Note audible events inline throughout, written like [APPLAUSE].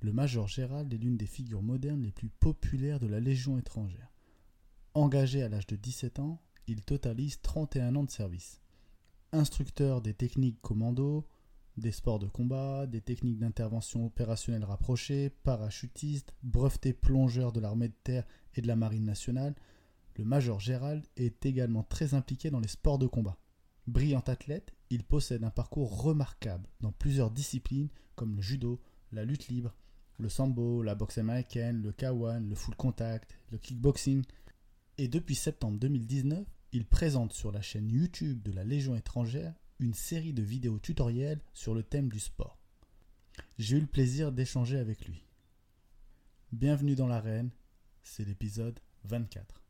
le Major Gérald est l'une des figures modernes les plus populaires de la Légion étrangère. Engagé à l'âge de 17 ans, il totalise 31 ans de service. Instructeur des techniques commando, des sports de combat, des techniques d'intervention opérationnelle rapprochées, parachutiste, breveté plongeur de l'armée de terre et de la marine nationale, le Major Gérald est également très impliqué dans les sports de combat. Brillant athlète, il possède un parcours remarquable dans plusieurs disciplines comme le judo, la lutte libre, le sambo, la boxe américaine, le kawan, le full contact, le kickboxing. Et depuis septembre 2019, il présente sur la chaîne YouTube de la Légion étrangère une série de vidéos tutoriels sur le thème du sport. J'ai eu le plaisir d'échanger avec lui. Bienvenue dans l'arène, c'est l'épisode 24.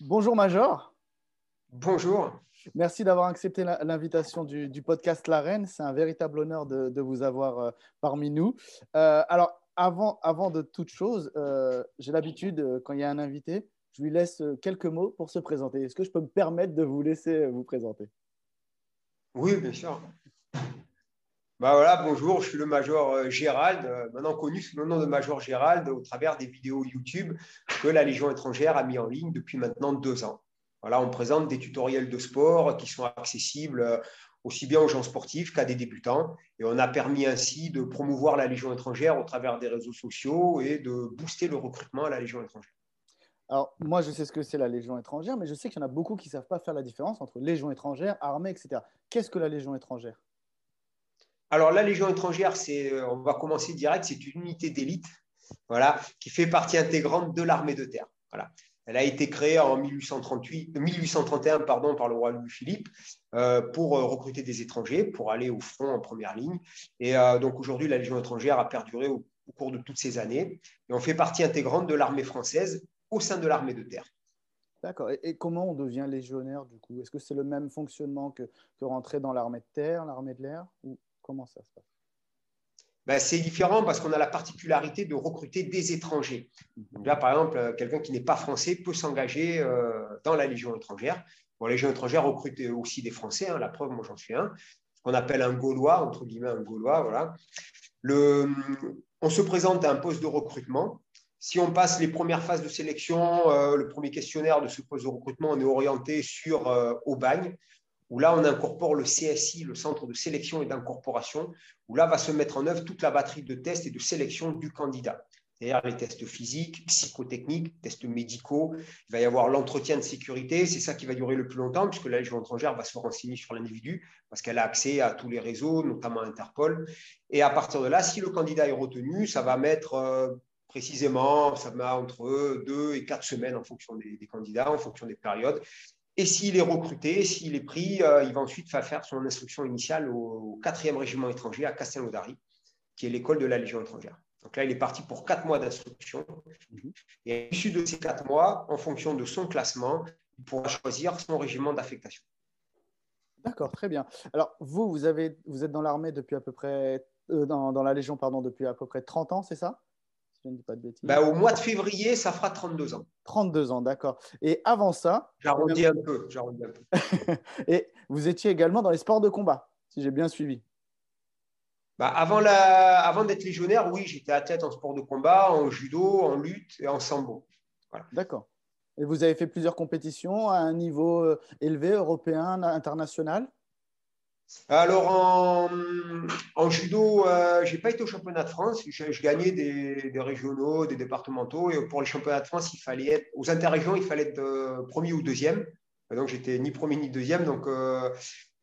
Bonjour Major. Bonjour. Merci d'avoir accepté l'invitation du, podcast La Reine. C'est un véritable honneur de, vous avoir euh, parmi nous. Euh, alors, avant, avant de toute chose, euh, j'ai l'habitude, quand il y a un invité, je lui laisse quelques mots pour se présenter. Est-ce que je peux me permettre de vous laisser vous présenter? Oui, bien sûr. Bah voilà, bonjour, je suis le Major Gérald, maintenant connu sous le nom de Major Gérald au travers des vidéos YouTube que la Légion étrangère a mis en ligne depuis maintenant deux ans. Voilà, on présente des tutoriels de sport qui sont accessibles euh, aussi bien aux gens sportifs qu'à des débutants. Et on a permis ainsi de promouvoir la Légion étrangère au travers des réseaux sociaux et de booster le recrutement à la Légion étrangère. Alors, moi, je sais ce que c'est la Légion étrangère, mais je sais qu'il y en a beaucoup qui ne savent pas faire la différence entre Légion étrangère, armée, etc. Qu'est-ce que la Légion étrangère? Alors, la Légion étrangère, c'est, euh, on va commencer direct, c'est une unité d'élite voilà, qui fait partie intégrante de l'armée de terre. Voilà. Elle a été créée en 1838, 1831 pardon, par le roi Louis-Philippe euh, pour euh, recruter des étrangers, pour aller au front en première ligne. Et euh, donc aujourd'hui, la Légion étrangère a perduré au, cours de toutes ces années. Et on fait partie intégrante de l'armée française au sein de l'armée de terre. D'accord. Et, comment on devient légionnaire du coup? Est-ce que c'est le même fonctionnement que, rentrer dans l'armée de terre, l'armée de l'air? Comment ça se passe? Ben, c'est différent parce qu'on a la particularité de recruter des étrangers. là, par exemple, euh, quelqu'un qui n'est pas français peut s'engager euh, dans la Légion étrangère. Bon, la Légion étrangère recrute aussi des Français, hein, la preuve, moi j'en suis un, qu'on appelle un Gaulois, entre guillemets un Gaulois. Voilà. Le, on se présente à un poste de recrutement. Si on passe les premières phases de sélection, euh, le premier questionnaire de ce poste de recrutement, on est orienté sur au bagne où là, on incorpore le CSI, le Centre de sélection et d'incorporation, où là va se mettre en œuvre toute la batterie de tests et de sélection du candidat. C'est-à-dire les tests physiques, psychotechniques, tests médicaux. Il va y avoir l'entretien de sécurité. C'est ça qui va durer le plus longtemps, puisque la Légion étrangère va se renseigner sur l'individu, parce qu'elle a accès à tous les réseaux, notamment Interpol. Et à partir de là, si le candidat est retenu, ça va mettre euh, précisément, ça met entre deux et quatre semaines en fonction des, candidats, en fonction des périodes. Et s'il est recruté, s'il est pris, euh, il va ensuite faire son instruction initiale au 4e régiment étranger à Castelnaudary, qui est l'école de la Légion étrangère. Donc là, il est parti pour quatre mois d'instruction. Et à l'issue de ces quatre mois, en fonction de son classement, il pourra choisir son régiment d'affectation. D'accord, très bien. Alors, vous, vous, avez, vous êtes dans l'armée depuis à peu près, euh, dans, dans, la Légion, pardon, depuis à peu près 30 ans, c'est ça? Je ne dis pas de bêtises. Bah, au mois de février, ça fera 32 ans. 32 ans, d'accord. Et avant ça. J'arrondis un peu. un peu. [LAUGHS] et vous étiez également dans les sports de combat, si j'ai bien suivi. Bah, avant la... avant d'être légionnaire, oui, j'étais athlète en sport de combat, en judo, en lutte et en sambo. D'accord. Et vous avez fait plusieurs compétitions à un niveau euh, élevé, européen, international? Alors, en, judo, euh, je n'ai pas été au championnat de France. Je, gagnais des, régionaux, des départementaux. Et pour les championnats de France, il fallait être, aux interrégions, il fallait être euh, premier ou deuxième. donc, j'étais ni premier ni deuxième. Donc, euh,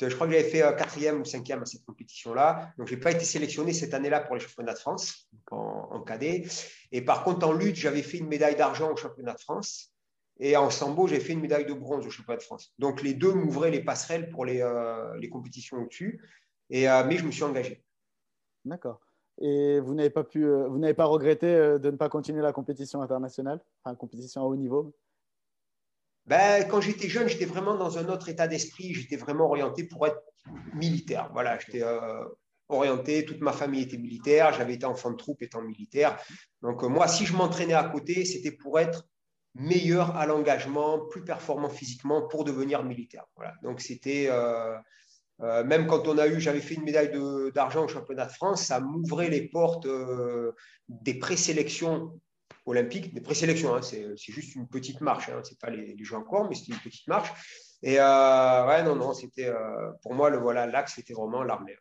je crois que j'avais fait quatrième ou cinquième à cette compétition-là. Donc, je n'ai pas été sélectionné cette année-là pour les championnats de France en, en cadet. Et par contre, en lutte, j'avais fait une médaille d'argent au championnat de France. Et en sambo, j'ai fait une médaille de bronze au championnat de France. Donc les deux m'ouvraient les passerelles pour les, euh, les compétitions au-dessus. Et, euh, mais je me suis engagé. D'accord. Et vous n'avez pas pu, euh, vous n'avez pas regretté de ne pas continuer la compétition internationale, enfin compétition à haut niveau? Ben, quand j'étais jeune, j'étais vraiment dans un autre état d'esprit. J'étais vraiment orienté pour être militaire. Voilà, j'étais orienté, toute ma famille était militaire, j'avais été enfant de troupe étant militaire. Donc moi, si je m'entraînais à côté, c'était pour être meilleur à l'engagement, plus performant physiquement pour devenir militaire. Voilà. Donc c'était euh, même quand on a eu, j'avais fait une médaille d'argent au championnat de France, ça m'ouvrait les portes euh, des présélections olympiques, des présélections, hein, c'est juste une petite marche, hein, c'est pas les, les, jeux encore, mais c'était une petite marche. Et euh, ouais, non, non, c'était pour moi le voilà l'axe, c'était vraiment l'armée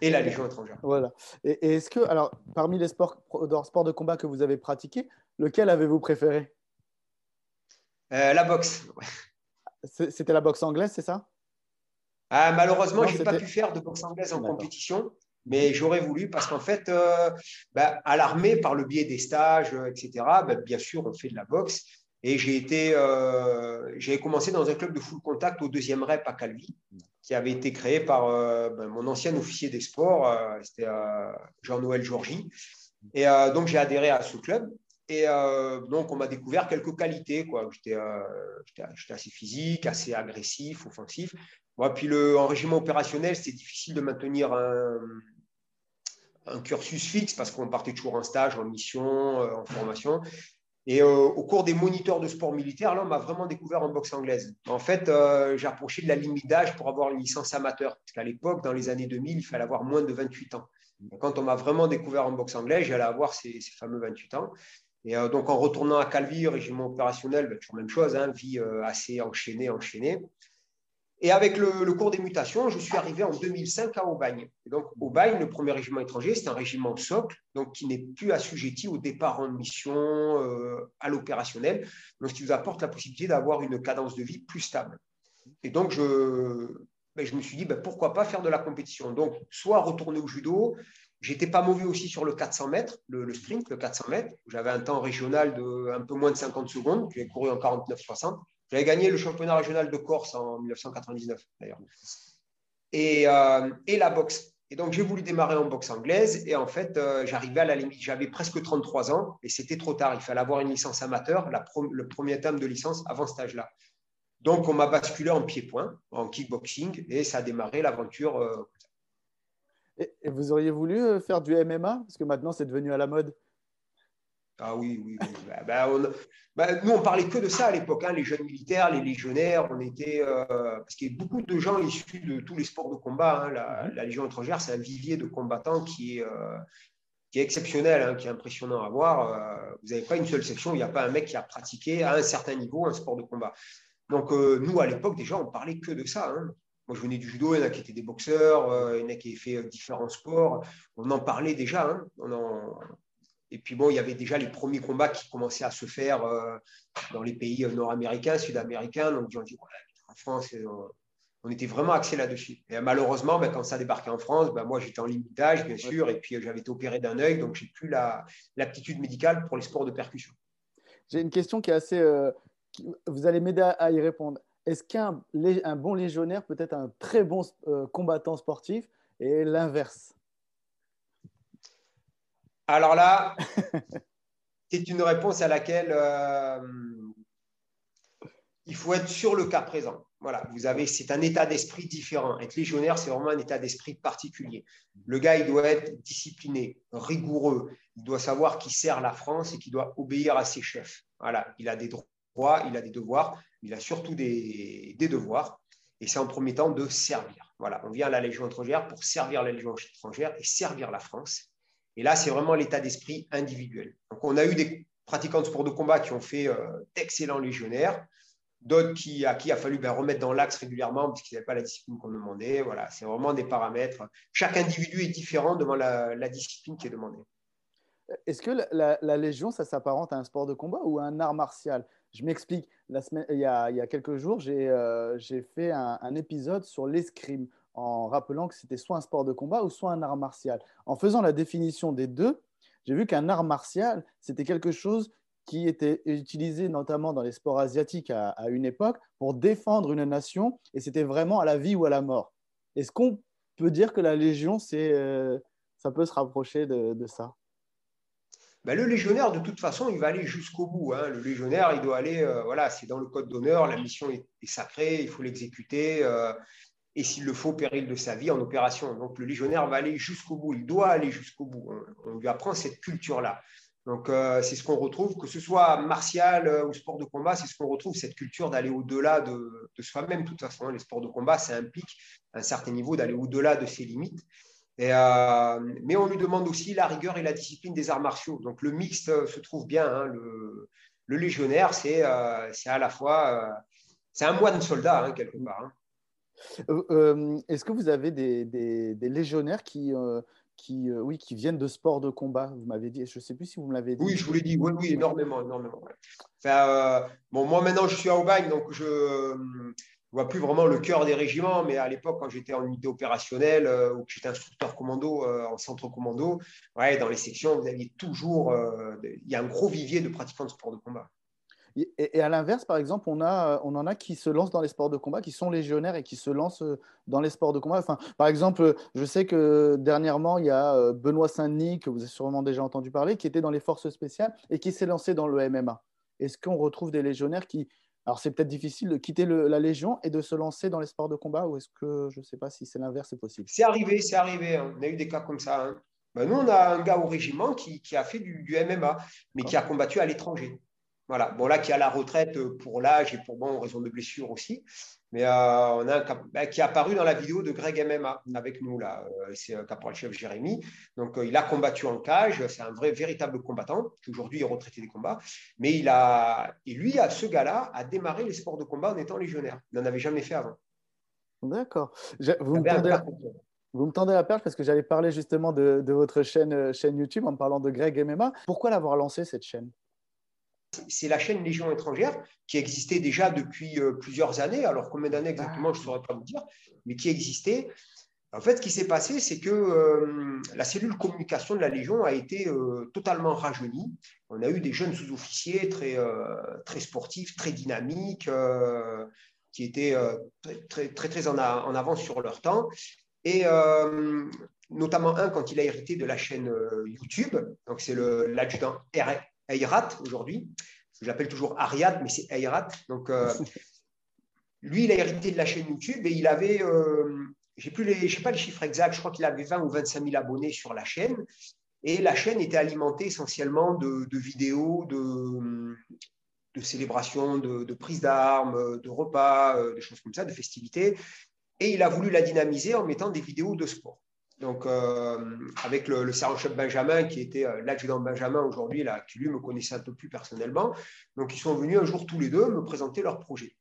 et la Légion étrangère. Voilà. Et, est-ce que, alors, parmi les sports, sports de combat que vous avez pratiqués, lequel avez-vous préféré? La boxe. C'était la boxe anglaise, c'est ça? Ah, malheureusement, je n'ai pas pu faire de boxe anglaise en compétition, mais j'aurais voulu parce qu'en fait, euh, bah, à l'armée, par le biais des stages, euh, etc., bah, bien sûr, on fait de la boxe. Et j'ai été, euh, j'ai commencé dans un club de full contact au deuxième rep à Calvi, qui avait été créé par bah, mon ancien officier des sports, c'était Jean-Noël Georgie. Et donc j'ai adhéré à ce club. Et donc on m'a découvert quelques qualités. J'étais, assez physique, assez agressif, offensif puis le, en régiment opérationnel, c'est difficile de maintenir un, cursus fixe parce qu'on partait toujours en stage, en mission, euh, en formation. Et euh, au cours des moniteurs de sport militaire, là, on m'a vraiment découvert en boxe anglaise. En fait, euh, j'ai approché de la limite d'âge pour avoir une licence amateur. Parce qu'à l'époque, dans les années 2000, il fallait avoir moins de 28 ans. quand on m'a vraiment découvert en boxe anglaise, j'allais avoir ces, fameux 28 ans. Et donc, en retournant à Calvi, régiment opérationnel, ben, toujours même chose, hein, vie assez enchaînée, enchaînée. Et avec le, cours des mutations, je suis arrivé en 2005 à Aubagne. Et donc, Aubagne, le premier régiment étranger, c'est un régiment socle, donc qui n'est plus assujetti au départ en mission, euh, à l'opérationnel, donc ce qui vous apporte la possibilité d'avoir une cadence de vie plus stable. Et donc, je, ben, me suis dit, ben, pourquoi pas faire de la compétition Donc, soit retourner au judo, J'étais pas mauvais aussi sur le 400 mètres, le, sprint, le 400 mètres. J'avais un temps régional de un peu moins de 50 secondes. J'ai couru en 49-60. J'avais gagné le championnat régional de Corse en 1999, d'ailleurs. Et, euh, et, la boxe. Et donc, j'ai voulu démarrer en boxe anglaise. Et en fait, euh, j'arrivais à la limite. J'avais presque 33 ans et c'était trop tard. Il fallait avoir une licence amateur, le premier terme de licence avant ce âge-là. Donc, on m'a basculé en pied-point, en kickboxing, et ça a démarré l'aventure. Euh, et, vous auriez voulu faire du MMA Parce que maintenant, c'est devenu à la mode. Ah oui, oui. oui. Bah, bah, on, bah, nous, on parlait que de ça à l'époque, hein, les jeunes militaires, les légionnaires. On était, euh, parce qu'il y a beaucoup de gens issus de tous les sports de combat. Hein. Mhm. la, Légion étrangère, c'est un vivier de combattants qui est, euh, qui est exceptionnel, hein, qui est impressionnant à voir. Euh, vous n'avez pas une seule section, il n'y a pas un mec qui a pratiqué à un certain niveau un sport de combat. Donc, nous, à l'époque, déjà, on parlait que de ça. Moi, je venais du judo, il y en a qui étaient des boxeurs, il y en a qui avaient fait différents sports. On en parlait déjà. On en, et puis bon, il y avait déjà les premiers combats qui commençaient à se faire euh, dans les pays nord-américains, sud-américains. Donc on dit, en France, euh, on était vraiment axé là-dessus. Et malheureusement, ben, quand ça débarquait en France, ben, moi j'étais en limitage, bien sûr, et puis j'avais été opéré d'un œil, donc j'ai plus l'aptitude médicale pour les sports de percussion. J'ai une question qui est assez. Euh, vous allez m'aider à, y répondre. Est-ce qu'un un bon légionnaire peut être un très bon combattant sportif et l'inverse? Alors là, [LAUGHS] c'est une réponse à laquelle euh, il faut être sur le cas présent. Voilà, vous avez, c'est un état d'esprit différent. Être légionnaire, c'est vraiment un état d'esprit particulier. Le gars, il doit être discipliné, rigoureux. Il doit savoir qu'il sert la France et qu'il doit obéir à ses chefs. Voilà, il a des droits, il a des devoirs, il a surtout des, devoirs. Et c'est en premier temps de servir. Voilà, on vient à la Légion étrangère pour servir la Légion étrangère et servir la France. Et là, c'est vraiment l'état d'esprit individuel. Donc, on a eu des pratiquants de sport de combat qui ont fait euh, d'excellents légionnaires, d'autres qui, à qui a fallu ben, remettre dans l'axe régulièrement parce qu'ils n'avaient pas la discipline qu'on demandait. Voilà, c'est vraiment des paramètres. Chaque individu est différent devant la, discipline qui est demandée. Est-ce que la, Légion, ça s'apparente à un sport de combat ou à un art martial? Je m'explique. il, y a, quelques jours, j'ai euh, fait un, épisode sur l'escrime en rappelant que c'était soit un sport de combat ou soit un art martial. En faisant la définition des deux, j'ai vu qu'un art martial, c'était quelque chose qui était utilisé notamment dans les sports asiatiques à, une époque pour défendre une nation, et c'était vraiment à la vie ou à la mort. Est-ce qu'on peut dire que la Légion, euh, ça peut se rapprocher de, ça? Ben, le légionnaire, de toute façon, il va aller jusqu'au bout. Hein. Le légionnaire, il doit aller, euh, voilà, c'est dans le code d'honneur, la mission est, sacrée, il faut l'exécuter. Euh, et s'il le faut, péril de sa vie en opération. Donc le légionnaire va aller jusqu'au bout, il doit aller jusqu'au bout. On, lui apprend cette culture-là. Donc euh, c'est ce qu'on retrouve, que ce soit martial ou sport de combat, c'est ce qu'on retrouve, cette culture d'aller au-delà de, soi-même. De toute façon, les sports de combat, ça implique un certain niveau d'aller au-delà de ses limites. Euh, mais on lui demande aussi la rigueur et la discipline des arts martiaux. Donc le mixte se trouve bien. Hein. le, légionnaire, c'est à la fois, c'est un moine soldat hein, quelque part. Hein. Euh, euh, est-ce que vous avez des, légionnaires qui, euh, qui, oui, qui viennent de sports de combat? Vous m'avez dit, je ne sais plus si vous me l'avez dit. Oui, je vous l'ai dit, oui, oui, énormément, énormément. Enfin, bon, moi maintenant, je suis à Aubagne, donc je ne vois plus vraiment le cœur des régiments, mais à l'époque, quand j'étais en unité opérationnelle ou que j'étais instructeur commando en centre commando, ouais, dans les sections, vous aviez toujours, il y a un gros vivier de pratiquants de sport de combat. Et, à l'inverse, par exemple, on, a, on en a qui se lancent dans les sports de combat, qui sont légionnaires et qui se lancent euh, dans les sports de combat. Enfin, par exemple, je sais que dernièrement, il y a euh, Benoît Saint-Denis, que vous avez sûrement déjà entendu parler, qui était dans les forces spéciales et qui s'est lancé dans le MMA. Est-ce qu'on retrouve des légionnaires qui... Alors, c'est peut-être difficile de quitter la Légion et de se lancer dans les sports de combat, ou est-ce que, je ne sais pas si c'est l'inverse, c'est possible? C'est arrivé, c'est arrivé. Hein. On a eu des cas comme ça. Hein. Ben, nous, on a un gars au régiment qui, a fait du, du MMA, mais qui a combattu à l'étranger. Voilà. Bon, là, qui a la retraite pour l'âge et pour bon, raison de blessure aussi. Mais euh, on a un bah, qui est apparu dans la vidéo de Greg MMA avec nous, là. Euh, c'est euh, caporal-chef Jérémy. Donc, il a combattu en cage. C'est un vrai, véritable combattant qui aujourd'hui est retraité des combats. Mais il a, et lui, ce gars-là, a démarré les sports de combat en étant légionnaire. Il n'en avait jamais fait avant. D'accord. Vous, me tendez la perche parce que j'allais parler justement de, de, votre chaîne, chaîne YouTube en me parlant de Greg MMA. Pourquoi l'avoir lancé cette chaîne? C'est la chaîne Légion étrangère qui existait déjà depuis euh, plusieurs années. Alors, combien d'années exactement, je ne saurais pas vous dire, mais qui existait. En fait, ce qui s'est passé, c'est que euh, la cellule communication de la Légion a été euh, totalement rajeunie. On a eu des jeunes sous-officiers très, très sportifs, très dynamiques, qui étaient très, très, en, avance sur leur temps. Et notamment un quand il a hérité de la chaîne YouTube, donc c'est l'adjudant Ayrat aujourd'hui. Je l'appelle toujours Ariad, mais c'est Ayrat. Donc, euh, [LAUGHS] lui, il a hérité de la chaîne YouTube et il avait, euh, j'ai plus les, je sais pas les chiffres exacts, je crois qu'il avait 20 ou 25 000 abonnés sur la chaîne. Et la chaîne était alimentée essentiellement de, vidéos, de, de célébrations, de, de prise d'armes, de repas, euh, des choses comme ça, de festivités. Et il a voulu la dynamiser en mettant des vidéos de sport. Donc, euh, avec le, sergent-chef Benjamin, qui était euh, l'adjudant Benjamin aujourd'hui, là, qui lui me connaissait un peu plus personnellement. Donc, ils sont venus un jour tous les deux me présenter leur projet.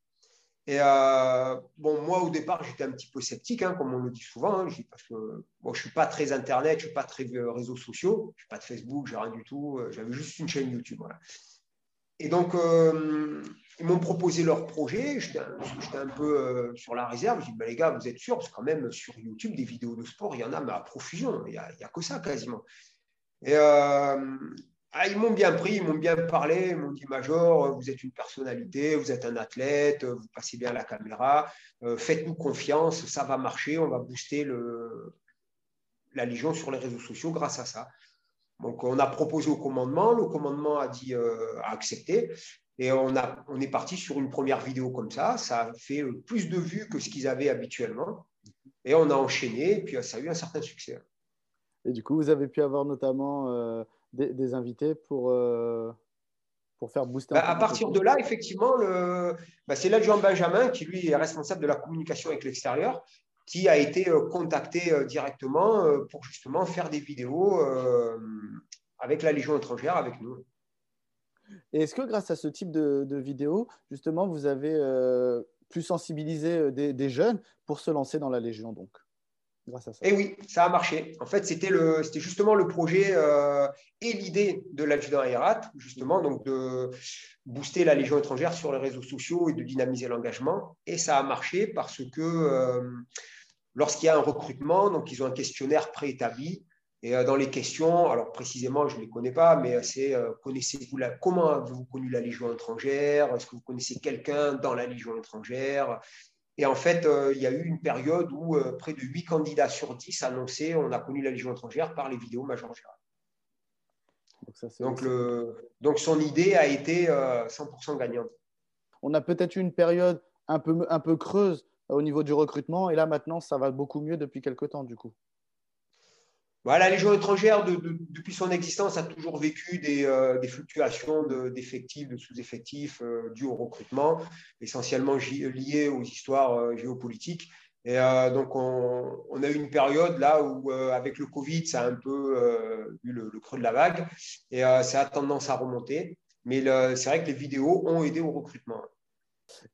Et euh, bon, moi, au départ, j'étais un petit peu sceptique, hein, comme on le dit souvent, hein, parce que bon, je suis pas très Internet, je ne suis pas très réseaux sociaux, je n'ai pas de Facebook, je n'ai rien du tout, j'avais juste une chaîne YouTube. Et donc, ils m'ont proposé leur projet. J'étais un, peu euh, sur la réserve. Je dis, bah, les gars, vous êtes sûrs Parce que quand même, sur YouTube, des vidéos de sport, il y en a à profusion. Il n'y a, que ça quasiment. Et euh, ah, ils m'ont bien pris, ils m'ont bien parlé. Ils m'ont dit, Major, vous êtes une personnalité, vous êtes un athlète, vous passez bien la caméra. Euh, faites-nous confiance, ça va marcher. On va booster la Légion sur les réseaux sociaux grâce à ça. Donc, on a proposé au commandement, le commandement a dit, a accepté. Et on, a, on est parti sur une première vidéo comme ça. Ça a fait plus de vues que ce qu'ils avaient habituellement. Et on a enchaîné, et puis ça a eu un certain succès. Et du coup, vous avez pu avoir notamment euh, des, invités pour, euh, pour faire booster. Bah, à partir de là, effectivement, le, bah, c'est l'adjoint Benjamin qui, lui, est responsable de la communication avec l'extérieur, qui a été euh, contacté directement pour justement faire des vidéos avec la Légion étrangère, avec nous. Et est-ce que grâce à ce type de, vidéos, justement, vous avez euh, pu sensibiliser euh, des, jeunes pour se lancer dans la Légion donc grâce. Et eh oui, ça a marché. En fait, c'était justement le projet euh, et l'idée de l'adjudant Herat, justement, donc de booster la Légion étrangère sur les réseaux sociaux et de dynamiser l'engagement. Et ça a marché parce que lorsqu'il y a un recrutement, donc ils ont un questionnaire préétabli et euh, dans les questions, alors précisément, je ne les connais pas, mais c'est euh, connaissez-vous la, comment avez-vous connu la Légion étrangère? Est-ce que vous connaissez quelqu'un dans la Légion étrangère? Et en fait, euh, il y a eu une période où près de 8 candidats sur 10 annonçaient on a connu la Légion étrangère par les vidéos Major Gérard. Donc, donc, le, donc, son idée a été 100% gagnante. On a peut-être eu une période un peu, un peu creuse au niveau du recrutement. Et là, maintenant, ça va beaucoup mieux depuis quelques temps, du coup. Voilà, Légion étrangère, depuis son existence, a toujours vécu des, euh, fluctuations d'effectifs, de, sous-effectifs euh, dus au recrutement, essentiellement liées aux histoires euh, géopolitiques. Et donc, on, a eu une période là où, avec le Covid, ça a un peu eu le, creux de la vague et ça a tendance à remonter. Mais c'est vrai que les vidéos ont aidé au recrutement.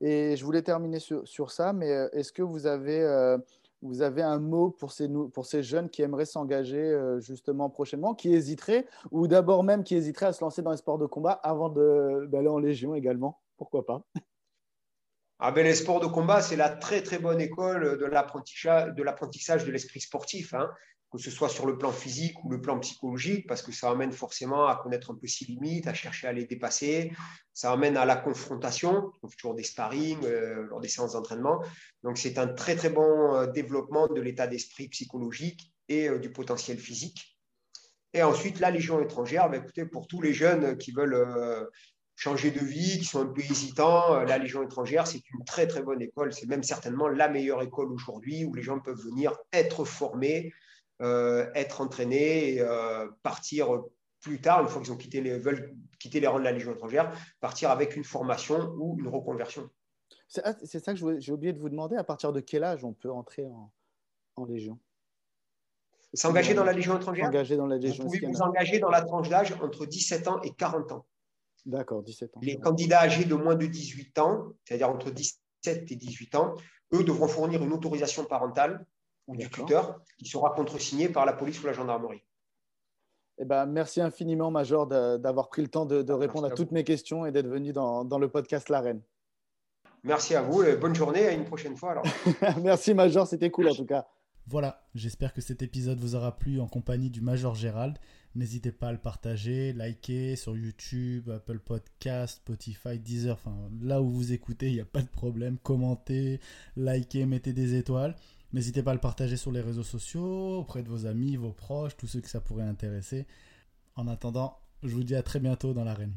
Et je voulais terminer sur ça, mais est-ce que vous avez vous avez un mot pour ces, jeunes qui aimeraient s'engager euh, justement prochainement, qui hésiteraient, ou d'abord même qui hésiteraient à se lancer dans les sports de combat avant d'aller en Légion également Pourquoi pas? Ah ben, les sports de combat, c'est la très très bonne école de l'apprentissage de l'esprit sportif. Hein que ce soit sur le plan physique ou le plan psychologique, parce que ça amène forcément à connaître un peu ses limites, à chercher à les dépasser. Ça amène à la confrontation, toujours des sparring euh, lors des séances d'entraînement. Donc c'est un très très bon euh, développement de l'état d'esprit psychologique et euh, du potentiel physique. Et ensuite, la Légion étrangère, ben, écoutez, pour tous les jeunes qui veulent changer de vie, qui sont un peu hésitants, la Légion étrangère, c'est une très très bonne école. C'est même certainement la meilleure école aujourd'hui où les gens peuvent venir être formés être entraînés et euh, partir plus tard, une fois qu'ils ont quitté les, veulent quitter les rangs de la Légion étrangère, partir avec une formation ou une reconversion. C'est ah, ça que j'ai oublié de vous demander, à partir de quel âge on peut entrer en, en Légion? S'engager dans la Légion étrangère? S'engager dans la Légion Vous pouvez vous engager dans la tranche d'âge entre 17 ans et 40 ans. D'accord, 17 ans. Les candidats âgés de moins de 18 ans, c'est-à-dire entre 17 et 18 ans, eux devront fournir une autorisation parentale ou du tuteur qui sera contresigné par la police ou la gendarmerie. Eh ben, merci infiniment, Major, d'avoir pris le temps de, répondre à, toutes mes questions et d'être venu dans, le podcast La Reine. Merci à vous et bonne journée. À une prochaine fois. Alors. [LAUGHS] merci, Major. C'était cool en tout cas. Voilà, j'espère que cet épisode vous aura plu en compagnie du Major Gérald. N'hésitez pas à le partager, liker sur YouTube, Apple Podcast, Spotify, Deezer, enfin là où vous écoutez, il n'y a pas de problème. Commentez, likez, mettez des étoiles. N'hésitez pas à le partager sur les réseaux sociaux, auprès de vos amis, vos proches, tous ceux que ça pourrait intéresser. En attendant, je vous dis à très bientôt dans l'arène.